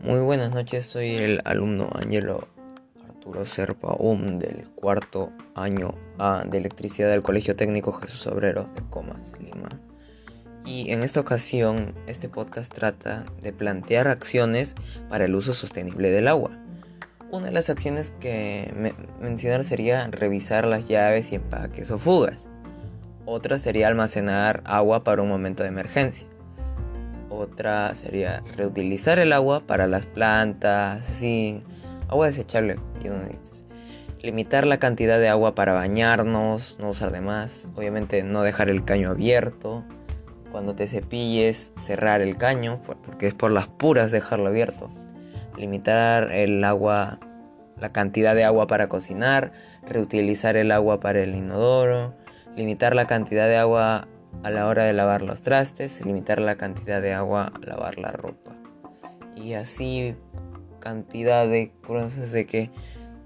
Muy buenas noches, soy el alumno Angelo Arturo Serpa Um del cuarto año A de electricidad del Colegio Técnico Jesús Obrero de Comas, Lima. Y en esta ocasión, este podcast trata de plantear acciones para el uso sostenible del agua. Una de las acciones que mencionar sería revisar las llaves y empaques o fugas. Otra sería almacenar agua para un momento de emergencia. Otra sería reutilizar el agua para las plantas, sí, agua desechable. Limitar la cantidad de agua para bañarnos, no usar de más. Obviamente no dejar el caño abierto. Cuando te cepilles, cerrar el caño, porque es por las puras dejarlo abierto. Limitar el agua, la cantidad de agua para cocinar, reutilizar el agua para el inodoro, limitar la cantidad de agua a la hora de lavar los trastes, limitar la cantidad de agua lavar la ropa. Y así cantidad de cosas de que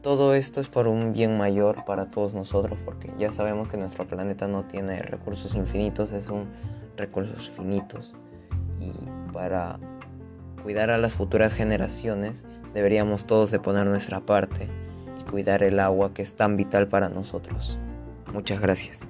todo esto es por un bien mayor para todos nosotros, porque ya sabemos que nuestro planeta no tiene recursos infinitos, es un recursos finitos. Y para cuidar a las futuras generaciones deberíamos todos de poner nuestra parte y cuidar el agua que es tan vital para nosotros. Muchas gracias.